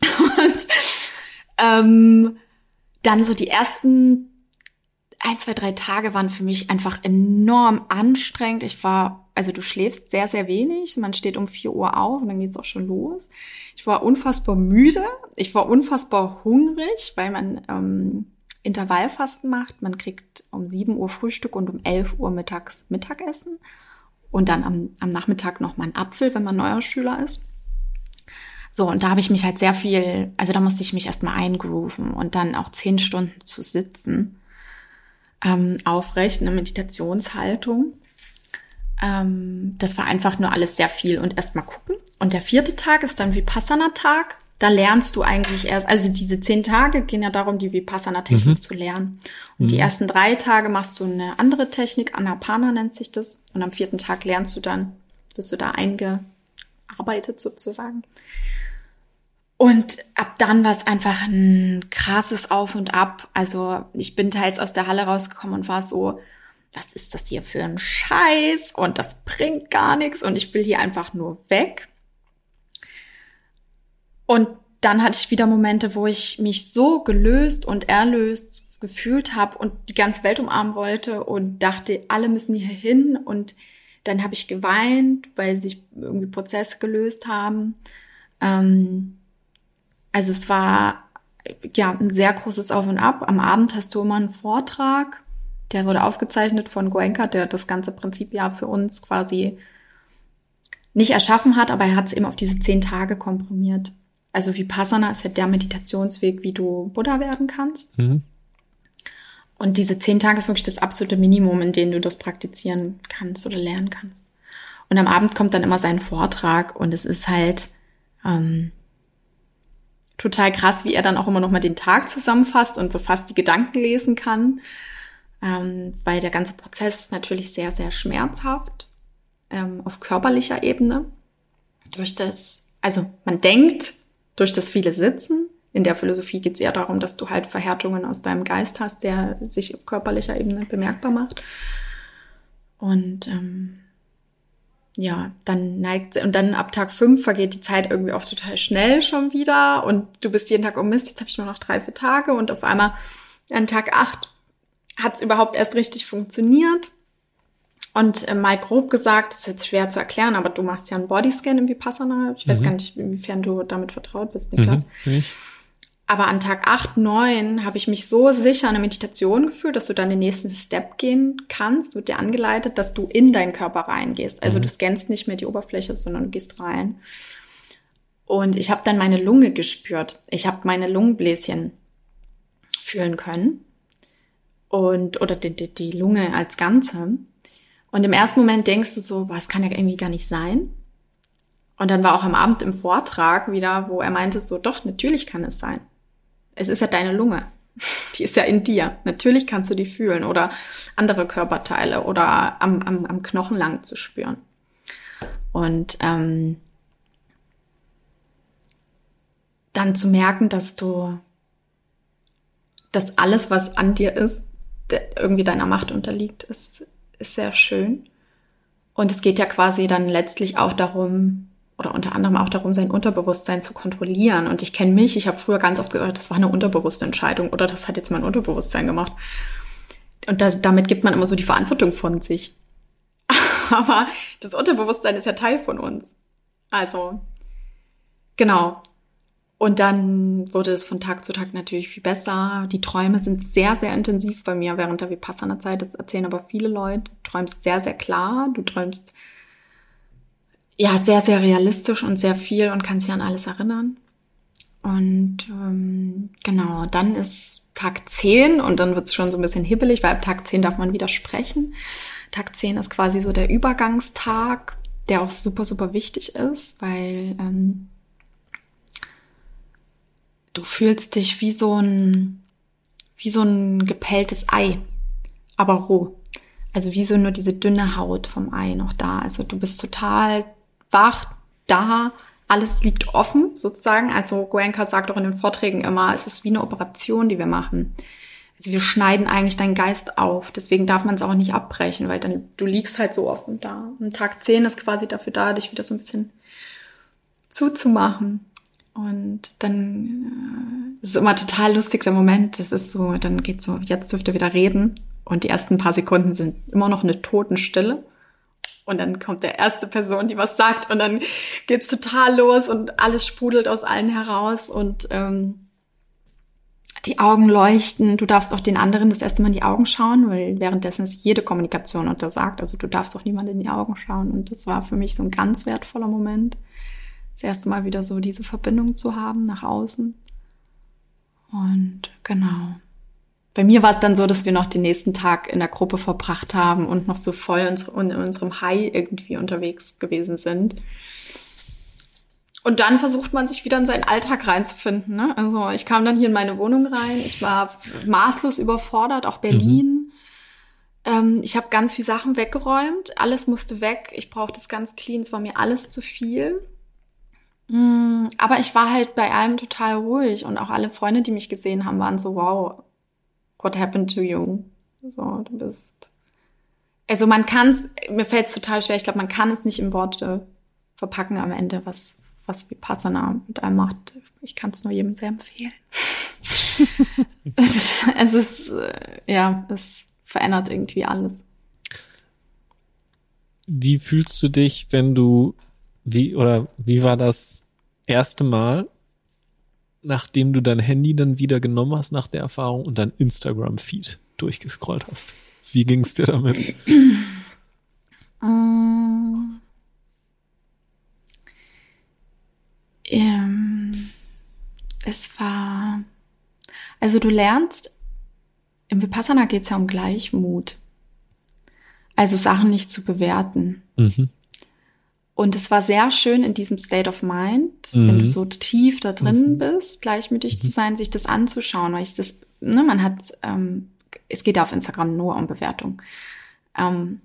und ähm, dann so die ersten ein, zwei, drei Tage waren für mich einfach enorm anstrengend. Ich war, also du schläfst sehr, sehr wenig. Man steht um vier Uhr auf und dann geht's auch schon los. Ich war unfassbar müde. Ich war unfassbar hungrig, weil man ähm, Intervallfasten macht. Man kriegt um sieben Uhr Frühstück und um elf Uhr mittags Mittagessen. Und dann am, am Nachmittag noch mal einen Apfel, wenn man neuer Schüler ist. So, und da habe ich mich halt sehr viel, also da musste ich mich erstmal eingrooven und dann auch zehn Stunden zu sitzen ähm, aufrecht, eine Meditationshaltung. Ähm, das war einfach nur alles sehr viel und erstmal gucken. Und der vierte Tag ist dann Vipassana-Tag. Da lernst du eigentlich erst, also diese zehn Tage gehen ja darum, die Vipassana-Technik mhm. zu lernen. Und mhm. die ersten drei Tage machst du eine andere Technik, Anapana nennt sich das. Und am vierten Tag lernst du dann, bist du da eingearbeitet sozusagen. Und ab dann war es einfach ein krasses Auf und Ab. Also ich bin teils aus der Halle rausgekommen und war so, was ist das hier für ein Scheiß? Und das bringt gar nichts und ich will hier einfach nur weg. Und dann hatte ich wieder Momente, wo ich mich so gelöst und erlöst gefühlt habe und die ganze Welt umarmen wollte und dachte, alle müssen hier hin. Und dann habe ich geweint, weil sich irgendwie Prozesse gelöst haben. Ähm, also es war ja ein sehr großes Auf und Ab. Am Abend hast du immer einen Vortrag, der wurde aufgezeichnet von Goenka, der das ganze Prinzip ja für uns quasi nicht erschaffen hat, aber er hat es eben auf diese zehn Tage komprimiert. Also Vipassana ist ja der Meditationsweg, wie du Buddha werden kannst. Mhm. Und diese zehn Tage ist wirklich das absolute Minimum, in dem du das praktizieren kannst oder lernen kannst. Und am Abend kommt dann immer sein Vortrag und es ist halt ähm, total krass, wie er dann auch immer noch mal den Tag zusammenfasst und so fast die Gedanken lesen kann, ähm, weil der ganze Prozess ist natürlich sehr, sehr schmerzhaft ähm, auf körperlicher Ebene. Durch das, also man denkt, durch das viele Sitzen. In der Philosophie geht es eher darum, dass du halt Verhärtungen aus deinem Geist hast, der sich auf körperlicher Ebene bemerkbar macht. Und ähm, ja, dann neigt und dann ab Tag fünf vergeht die Zeit irgendwie auch total schnell schon wieder und du bist jeden Tag, oh Mist, jetzt habe ich nur noch drei, vier Tage und auf einmal an Tag acht hat es überhaupt erst richtig funktioniert. Und äh, mal grob gesagt, das ist jetzt schwer zu erklären, aber du machst ja einen Bodyscan im Vipassana. Ich weiß mhm. gar nicht, inwiefern du damit vertraut bist, Niklas. Mhm, aber an Tag 8, 9 habe ich mich so sicher in der Meditation gefühlt, dass du dann den nächsten Step gehen kannst, wird dir angeleitet, dass du in deinen Körper reingehst. Also mhm. du scannst nicht mehr die Oberfläche, sondern du gehst rein. Und ich habe dann meine Lunge gespürt. Ich habe meine Lungenbläschen fühlen können. Und, oder die, die, die Lunge als Ganze. Und im ersten Moment denkst du so, was kann ja irgendwie gar nicht sein. Und dann war auch am Abend im Vortrag wieder, wo er meinte so, doch, natürlich kann es sein. Es ist ja deine Lunge. Die ist ja in dir. Natürlich kannst du die fühlen oder andere Körperteile oder am, am, am Knochen lang zu spüren. Und ähm, dann zu merken, dass du, dass alles, was an dir ist, irgendwie deiner Macht unterliegt, ist, ist sehr schön. Und es geht ja quasi dann letztlich auch darum, oder unter anderem auch darum, sein Unterbewusstsein zu kontrollieren. Und ich kenne mich, ich habe früher ganz oft gesagt, das war eine unterbewusste Entscheidung oder das hat jetzt mein Unterbewusstsein gemacht. Und da, damit gibt man immer so die Verantwortung von sich. Aber das Unterbewusstsein ist ja Teil von uns. Also, genau. Und dann wurde es von Tag zu Tag natürlich viel besser. Die Träume sind sehr, sehr intensiv bei mir während der Vipassana-Zeit. Das erzählen aber viele Leute. Du träumst sehr, sehr klar. Du träumst ja, sehr, sehr realistisch und sehr viel und kann sich an alles erinnern. Und ähm, genau, dann ist Tag 10 und dann wird's schon so ein bisschen hibbelig, weil ab Tag 10 darf man wieder sprechen. Tag 10 ist quasi so der Übergangstag, der auch super, super wichtig ist, weil ähm, du fühlst dich wie so ein, wie so ein gepelltes Ei, aber roh. Also wie so nur diese dünne Haut vom Ei noch da. Also du bist total wach, da, alles liegt offen sozusagen. Also Goenka sagt auch in den Vorträgen immer, es ist wie eine Operation, die wir machen. Also wir schneiden eigentlich deinen Geist auf. Deswegen darf man es auch nicht abbrechen, weil dann du liegst halt so offen da. Und Tag 10 ist quasi dafür da, dich wieder so ein bisschen zuzumachen. Und dann äh, ist immer total lustig der Moment. Das ist so, dann geht's so, jetzt dürft ihr wieder reden. Und die ersten paar Sekunden sind immer noch eine Totenstille. Und dann kommt der erste Person, die was sagt und dann geht's total los und alles sprudelt aus allen heraus und ähm, die Augen leuchten. Du darfst auch den anderen das erste Mal in die Augen schauen, weil währenddessen ist jede Kommunikation untersagt. Also du darfst auch niemand in die Augen schauen. Und das war für mich so ein ganz wertvoller Moment, das erste Mal wieder so diese Verbindung zu haben nach außen. Und genau bei mir war es dann so, dass wir noch den nächsten Tag in der Gruppe verbracht haben und noch so voll in unserem High irgendwie unterwegs gewesen sind. Und dann versucht man sich wieder in seinen Alltag reinzufinden. Ne? Also ich kam dann hier in meine Wohnung rein. Ich war maßlos überfordert, auch Berlin. Mhm. Ähm, ich habe ganz viel Sachen weggeräumt. Alles musste weg. Ich brauchte es ganz clean. Es war mir alles zu viel. Mm, aber ich war halt bei allem total ruhig und auch alle Freunde, die mich gesehen haben, waren so, wow, what happened to you? So, du bist. Also man kann es, mir fällt es total schwer, ich glaube, man kann es nicht in Worte verpacken am Ende, was, was Vipassana mit einem macht. Ich kann es nur jedem sehr empfehlen. es, ist, es ist, äh, ja, es verändert irgendwie alles. Wie fühlst du dich, wenn du, wie, oder wie war das erste Mal, nachdem du dein Handy dann wieder genommen hast nach der Erfahrung und dein Instagram-Feed durchgescrollt hast? Wie ging es dir damit? Ähm, ähm, es war, also du lernst, im Vipassana geht es ja um Gleichmut. Also Sachen nicht zu bewerten. Mhm. Und es war sehr schön in diesem State of Mind, mhm. wenn du so tief da drin mhm. bist, gleichmütig mhm. zu sein, sich das anzuschauen, weil ich das, ne, man hat, ähm, es geht ja auf Instagram nur um Bewertung. Ähm,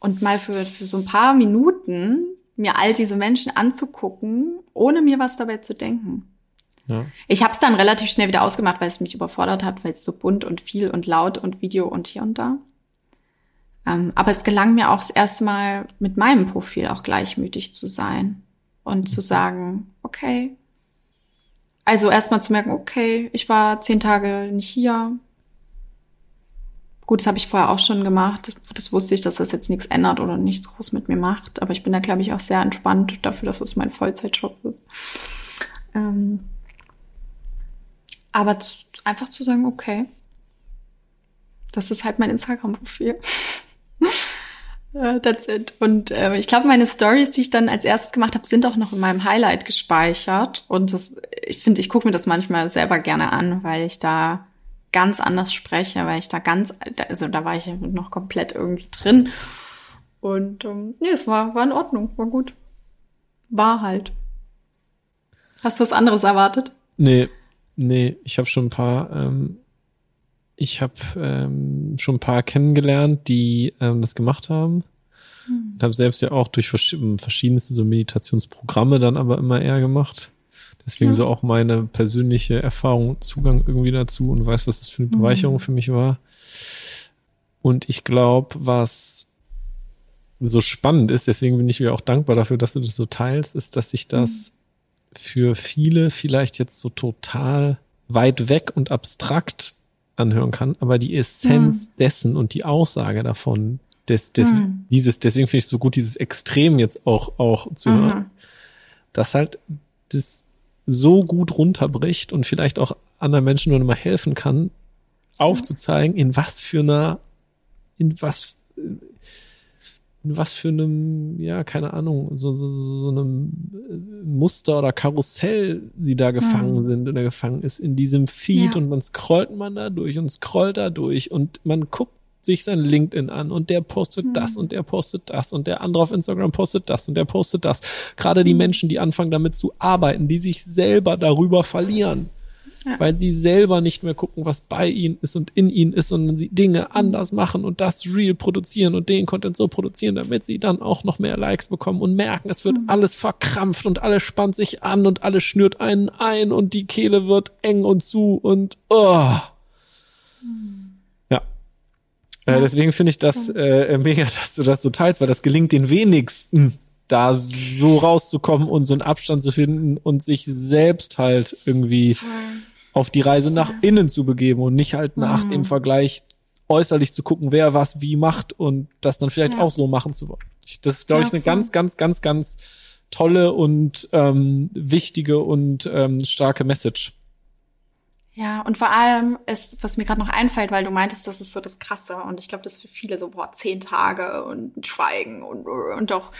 und mal für, für so ein paar Minuten mir all diese Menschen anzugucken, ohne mir was dabei zu denken. Ja. Ich habe es dann relativ schnell wieder ausgemacht, weil es mich überfordert hat, weil es so bunt und viel und laut und Video und hier und da. Ähm, aber es gelang mir auch das erste Mal mit meinem Profil auch gleichmütig zu sein und zu sagen, okay. Also erstmal zu merken, okay, ich war zehn Tage nicht hier. Gut, das habe ich vorher auch schon gemacht. Das wusste ich, dass das jetzt nichts ändert oder nichts groß mit mir macht. Aber ich bin da, glaube ich, auch sehr entspannt dafür, dass es mein Vollzeitjob ist. Ähm, aber einfach zu sagen, okay, das ist halt mein Instagram-Profil. Uh, that's it. Und äh, ich glaube, meine Stories, die ich dann als erstes gemacht habe, sind auch noch in meinem Highlight gespeichert. Und das, ich finde, ich gucke mir das manchmal selber gerne an, weil ich da ganz anders spreche, weil ich da ganz, also da war ich noch komplett irgendwie drin. Und ähm, nee, es war, war in Ordnung, war gut. War halt. Hast du was anderes erwartet? Nee, nee, ich habe schon ein paar ähm, ich habe ähm, schon ein paar kennengelernt, die ähm, das gemacht haben. Mhm. Und habe selbst ja auch durch vers verschiedenste so Meditationsprogramme dann aber immer eher gemacht. Deswegen ja. so auch meine persönliche Erfahrung, Zugang irgendwie dazu und weiß, was das für eine hm. Bereicherung mhm. für mich war. Und ich glaube, was so spannend ist, deswegen bin ich mir auch dankbar dafür, dass du das so teilst, ist, dass sich das mhm. für viele vielleicht jetzt so total weit weg und abstrakt anhören kann, aber die Essenz mhm. dessen und die Aussage davon, des, des, mhm. dieses, deswegen finde ich es so gut, dieses Extrem jetzt auch, auch zu mhm. hören, dass halt das so gut runterbricht und vielleicht auch anderen Menschen nur noch mal helfen kann, aufzuzeigen, in was für einer, in was, in was für einem, ja, keine Ahnung, so, so, so einem äh, Muster oder Karussell sie da gefangen mhm. sind oder gefangen ist in diesem Feed ja. und man scrollt man da durch und scrollt da durch und man guckt sich sein LinkedIn an und der postet mhm. das und der postet das und der andere auf Instagram postet das und der postet das. Gerade die mhm. Menschen, die anfangen damit zu arbeiten, die sich selber darüber verlieren ja. weil sie selber nicht mehr gucken, was bei ihnen ist und in ihnen ist, sondern sie Dinge mhm. anders machen und das real produzieren und den Content so produzieren, damit sie dann auch noch mehr Likes bekommen und merken, es wird mhm. alles verkrampft und alles spannt sich an und alles schnürt einen ein und die Kehle wird eng und zu und oh. Mhm. Ja. Äh, deswegen finde ich das äh, mega, dass du das so teilst, weil das gelingt den wenigsten da so rauszukommen und so einen Abstand zu finden und sich selbst halt irgendwie Voll auf die Reise nach innen zu begeben und nicht halt nach mhm. dem Vergleich äußerlich zu gucken, wer was wie macht und das dann vielleicht ja. auch so machen zu wollen. Das ist, glaube ja, ich, eine voll. ganz, ganz, ganz, ganz tolle und ähm, wichtige und ähm, starke Message. Ja, und vor allem ist, was mir gerade noch einfällt, weil du meintest, das ist so das Krasse und ich glaube, das ist für viele so, boah, zehn Tage und Schweigen und, und auch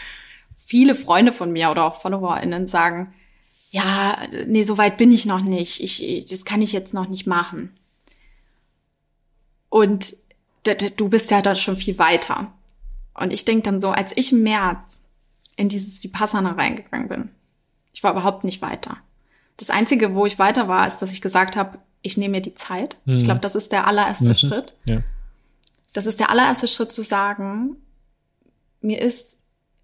viele Freunde von mir oder auch FollowerInnen sagen, ja, nee, so weit bin ich noch nicht. Ich, das kann ich jetzt noch nicht machen. Und du bist ja da schon viel weiter. Und ich denke dann so, als ich im März in dieses Vipassana reingegangen bin, ich war überhaupt nicht weiter. Das Einzige, wo ich weiter war, ist, dass ich gesagt habe, ich nehme mir die Zeit. Mhm. Ich glaube, das ist der allererste mhm. Schritt. Ja. Das ist der allererste Schritt zu sagen, mir ist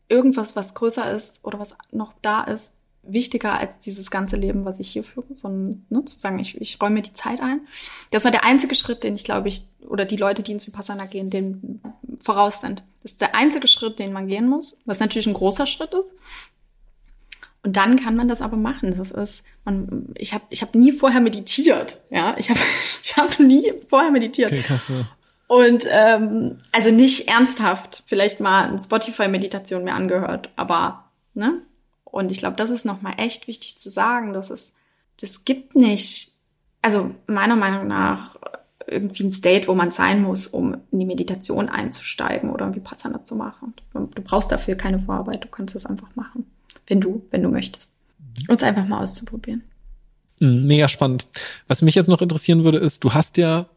irgendwas, was größer ist oder was noch da ist, wichtiger als dieses ganze Leben, was ich hier führe, sondern ne, zu sagen, ich, ich räume mir die Zeit ein. Das war der einzige Schritt, den ich glaube ich, oder die Leute, die ins Vipassana gehen, dem voraus sind. Das ist der einzige Schritt, den man gehen muss, was natürlich ein großer Schritt ist. Und dann kann man das aber machen. Das ist, man, ich habe ich hab nie vorher meditiert. Ja, ich habe ich hab nie vorher meditiert. Okay, krass. Und ähm, also nicht ernsthaft, vielleicht mal eine Spotify-Meditation mir angehört, aber ne, und ich glaube, das ist nochmal echt wichtig zu sagen, dass es, das gibt nicht, also meiner Meinung nach irgendwie ein State, wo man sein muss, um in die Meditation einzusteigen oder irgendwie Vipassana zu machen. Du brauchst dafür keine Vorarbeit, du kannst es einfach machen, wenn du, wenn du möchtest. Und es einfach mal auszuprobieren. Hm, mega spannend. Was mich jetzt noch interessieren würde, ist, du hast ja,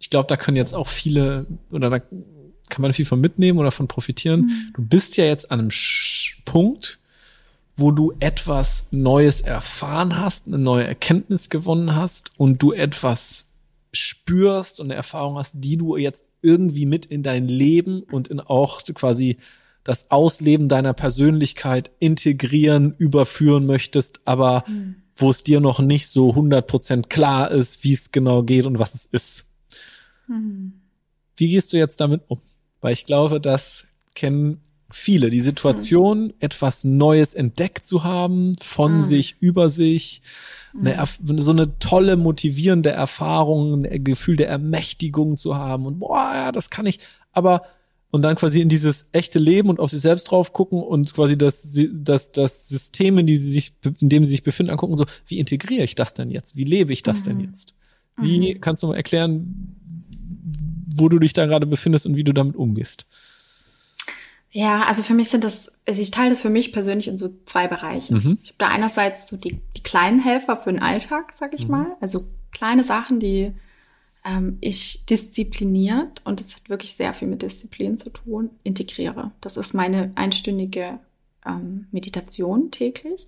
ich glaube, da können jetzt auch viele, oder da kann man viel von mitnehmen oder von profitieren. Mhm. Du bist ja jetzt an einem Punkt, wo du etwas Neues erfahren hast, eine neue Erkenntnis gewonnen hast und du etwas spürst und eine Erfahrung hast, die du jetzt irgendwie mit in dein Leben und in auch quasi das Ausleben deiner Persönlichkeit integrieren, überführen möchtest, aber mhm. wo es dir noch nicht so 100% klar ist, wie es genau geht und was es ist. Mhm. Wie gehst du jetzt damit um? Weil ich glaube, das kennen viele, die Situation, mhm. etwas Neues entdeckt zu haben, von mhm. sich, über sich, eine, mhm. so eine tolle, motivierende Erfahrung, ein Gefühl der Ermächtigung zu haben und boah, ja, das kann ich, aber und dann quasi in dieses echte Leben und auf sich selbst drauf gucken und quasi das, das, das System, in, die sie sich, in dem sie sich befinden, angucken, so, wie integriere ich das denn jetzt? Wie lebe ich das mhm. denn jetzt? Wie mhm. kannst du mal erklären, wo du dich da gerade befindest und wie du damit umgehst? Ja, also für mich sind das, also ich teile das für mich persönlich in so zwei Bereiche. Mhm. Ich habe da einerseits so die, die kleinen Helfer für den Alltag, sag ich mhm. mal. Also kleine Sachen, die ähm, ich diszipliniert, und es hat wirklich sehr viel mit Disziplin zu tun, integriere. Das ist meine einstündige ähm, Meditation täglich.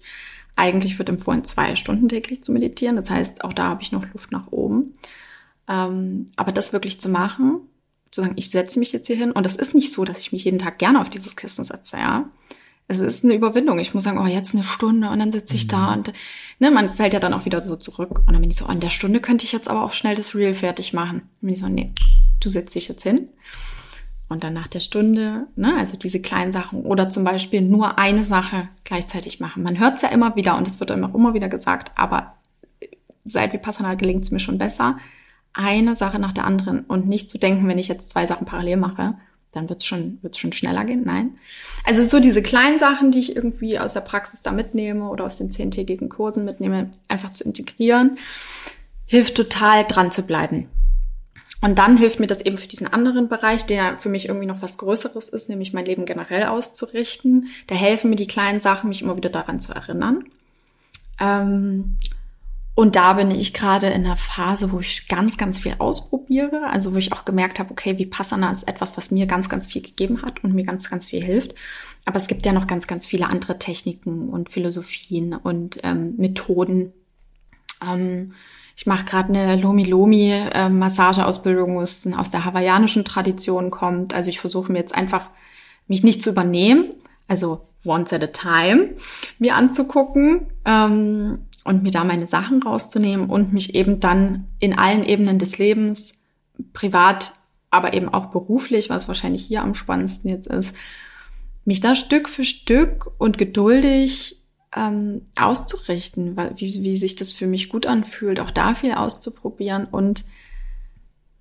Eigentlich wird empfohlen, zwei Stunden täglich zu meditieren. Das heißt, auch da habe ich noch Luft nach oben. Ähm, aber das wirklich zu machen, zu sagen, ich setze mich jetzt hier hin. Und das ist nicht so, dass ich mich jeden Tag gerne auf dieses Kissen setze, ja. Es ist eine Überwindung. Ich muss sagen, oh, jetzt eine Stunde und dann sitze ich mhm. da und ne, man fällt ja dann auch wieder so zurück. Und dann bin ich so, an der Stunde könnte ich jetzt aber auch schnell das Reel fertig machen. Dann bin ich so, nee, du setzt dich jetzt hin. Und dann nach der Stunde, ne, also diese kleinen Sachen oder zum Beispiel nur eine Sache gleichzeitig machen. Man hört es ja immer wieder und es wird einem auch immer wieder gesagt, aber seit Vipassana gelingt es mir schon besser eine Sache nach der anderen und nicht zu denken, wenn ich jetzt zwei Sachen parallel mache, dann wird's schon, wird's schon schneller gehen. Nein. Also so diese kleinen Sachen, die ich irgendwie aus der Praxis da mitnehme oder aus den zehntägigen Kursen mitnehme, einfach zu integrieren, hilft total dran zu bleiben. Und dann hilft mir das eben für diesen anderen Bereich, der für mich irgendwie noch was Größeres ist, nämlich mein Leben generell auszurichten. Da helfen mir die kleinen Sachen, mich immer wieder daran zu erinnern. Ähm, und da bin ich gerade in einer Phase, wo ich ganz, ganz viel ausprobiere. Also wo ich auch gemerkt habe, okay, Vipassana ist etwas, was mir ganz, ganz viel gegeben hat und mir ganz, ganz viel hilft. Aber es gibt ja noch ganz, ganz viele andere Techniken und Philosophien und ähm, Methoden. Ähm, ich mache gerade eine Lomi-Lomi-Massageausbildung, äh, die aus der hawaiianischen Tradition kommt. Also ich versuche mir jetzt einfach, mich nicht zu übernehmen, also once at a time, mir anzugucken. Ähm, und mir da meine Sachen rauszunehmen und mich eben dann in allen Ebenen des Lebens, privat, aber eben auch beruflich, was wahrscheinlich hier am spannendsten jetzt ist, mich da Stück für Stück und geduldig ähm, auszurichten, wie, wie sich das für mich gut anfühlt, auch da viel auszuprobieren und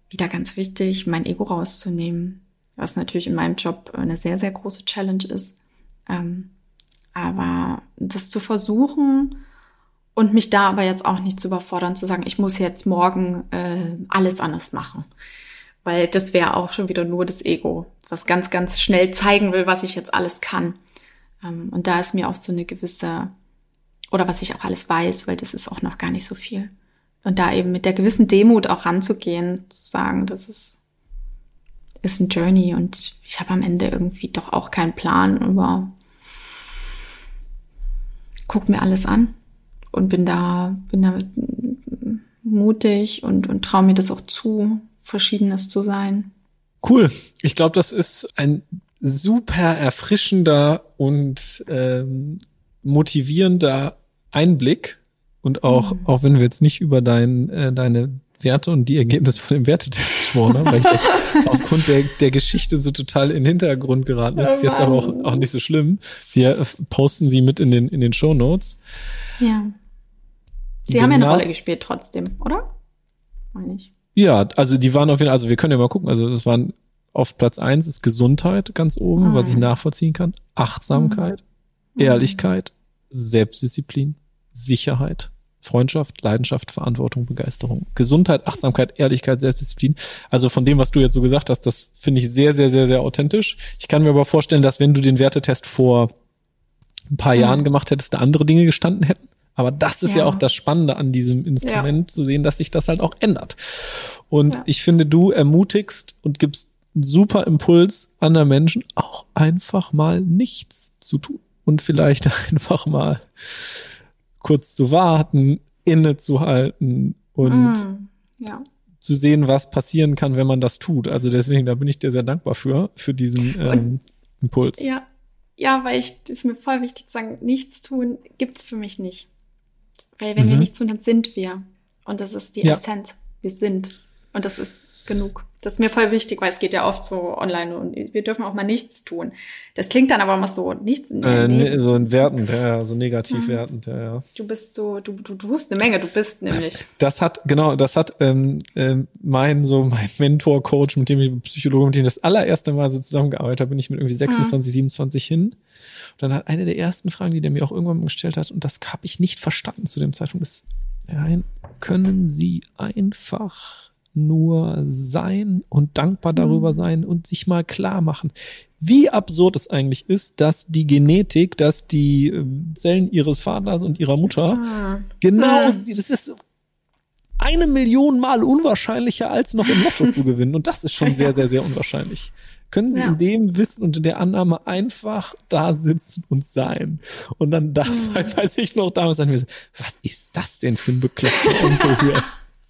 wieder ganz wichtig, mein Ego rauszunehmen, was natürlich in meinem Job eine sehr, sehr große Challenge ist. Ähm, aber das zu versuchen, und mich da aber jetzt auch nicht zu überfordern, zu sagen, ich muss jetzt morgen äh, alles anders machen. Weil das wäre auch schon wieder nur das Ego, was ganz, ganz schnell zeigen will, was ich jetzt alles kann. Ähm, und da ist mir auch so eine gewisse, oder was ich auch alles weiß, weil das ist auch noch gar nicht so viel. Und da eben mit der gewissen Demut auch ranzugehen, zu sagen, das ist, ist ein Journey und ich habe am Ende irgendwie doch auch keinen Plan über, guck mir alles an und bin da, bin da mutig und, und traue mir das auch zu, Verschiedenes zu sein. Cool. Ich glaube, das ist ein super erfrischender und ähm, motivierender Einblick und auch, mhm. auch wenn wir jetzt nicht über dein, äh, deine Werte und die Ergebnisse von dem Wertetest gesprochen haben, weil ich das aufgrund der, der Geschichte so total in den Hintergrund geraten ist. Oh ist jetzt aber auch, auch nicht so schlimm. Wir äh, posten sie mit in den, in den Show Notes. Ja. Sie genau. haben ja eine genau. Rolle gespielt trotzdem, oder? Meine ich. Ja, also die waren auf jeden Fall, also wir können ja mal gucken, also das waren auf Platz eins ist Gesundheit ganz oben, mhm. was ich nachvollziehen kann. Achtsamkeit, mhm. Ehrlichkeit, Selbstdisziplin, Sicherheit, Freundschaft, Leidenschaft, Verantwortung, Begeisterung. Gesundheit, Achtsamkeit, Ehrlichkeit, Selbstdisziplin. Also von dem, was du jetzt so gesagt hast, das finde ich sehr, sehr, sehr, sehr authentisch. Ich kann mir aber vorstellen, dass wenn du den Wertetest vor ein paar mhm. Jahren gemacht hättest, da andere Dinge gestanden hätten. Aber das ist ja, ja auch das Spannende an diesem Instrument, ja. zu sehen, dass sich das halt auch ändert. Und ja. ich finde, du ermutigst und gibst einen super Impuls anderen Menschen, auch einfach mal nichts zu tun und vielleicht einfach mal kurz zu warten, innezuhalten und mm, ja. zu sehen, was passieren kann, wenn man das tut. Also deswegen, da bin ich dir sehr dankbar für, für diesen ähm, Impuls. Ja, ja, weil ich, ist mir voll wichtig zu sagen, nichts tun gibt's für mich nicht. Weil wenn mhm. wir nichts tun, dann sind wir. Und das ist die ja. Essenz. Wir sind. Und das ist genug. Das ist mir voll wichtig, weil es geht ja oft so online und wir dürfen auch mal nichts tun. Das klingt dann aber immer so, nichts. Äh, nee, so ein wertend, ja, so negativ mhm. wertend, ja, ja. Du bist so, du, du, du tust eine Menge, du bist nämlich. Das hat, genau, das hat ähm, ähm, mein, so mein Mentor-Coach, mit dem ich Psychologe, mit dem ich das allererste Mal so zusammengearbeitet habe, bin ich mit irgendwie 26, mhm. 27 hin. Und dann hat eine der ersten Fragen, die der mir auch irgendwann gestellt hat, und das habe ich nicht verstanden zu dem Zeitpunkt, ist, nein, können Sie einfach nur sein und dankbar darüber mhm. sein und sich mal klar machen, wie absurd es eigentlich ist, dass die Genetik, dass die ähm, Zellen ihres Vaters und ihrer Mutter ah. genau, ah. das ist eine Million Mal unwahrscheinlicher als noch im Lotto zu gewinnen. Und das ist schon sehr, sehr, sehr unwahrscheinlich. Können Sie ja. in dem Wissen und in der Annahme einfach da sitzen und sein? Und dann da, mhm. weiß ich noch damals, was ist das denn für ein bekloppter Onkel hier?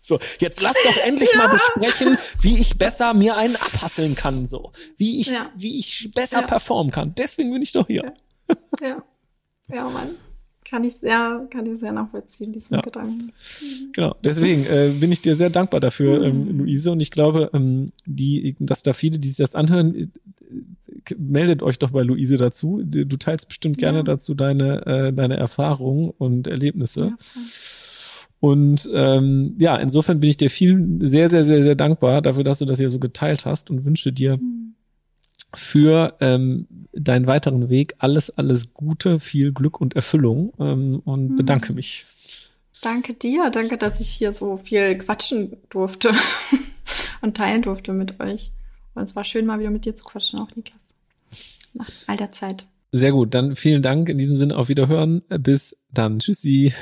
So, jetzt lass doch endlich ja. mal besprechen, wie ich besser mir einen abhasseln kann, so. Wie ich, ja. wie ich besser ja. performen kann. Deswegen bin ich doch hier. Ja. Ja, Mann. Kann ich sehr, kann ich sehr nachvollziehen, diesen Gedanken. Genau. Deswegen äh, bin ich dir sehr dankbar dafür, mhm. ähm, Luise. Und ich glaube, ähm, die, dass da viele, die sich das anhören, äh, meldet euch doch bei Luise dazu. Du teilst bestimmt gerne dazu deine, äh, deine Erfahrungen und Erlebnisse. Ja, und ähm, ja, insofern bin ich dir viel sehr, sehr, sehr, sehr dankbar dafür, dass du das hier so geteilt hast und wünsche dir für ähm, deinen weiteren Weg alles, alles Gute, viel Glück und Erfüllung ähm, und mhm. bedanke mich. Danke dir, danke, dass ich hier so viel quatschen durfte und teilen durfte mit euch. Und es war schön, mal wieder mit dir zu quatschen, auch Niklas. Nach all der Zeit. Sehr gut, dann vielen Dank. In diesem Sinne auf Wiederhören. Bis dann. Tschüssi.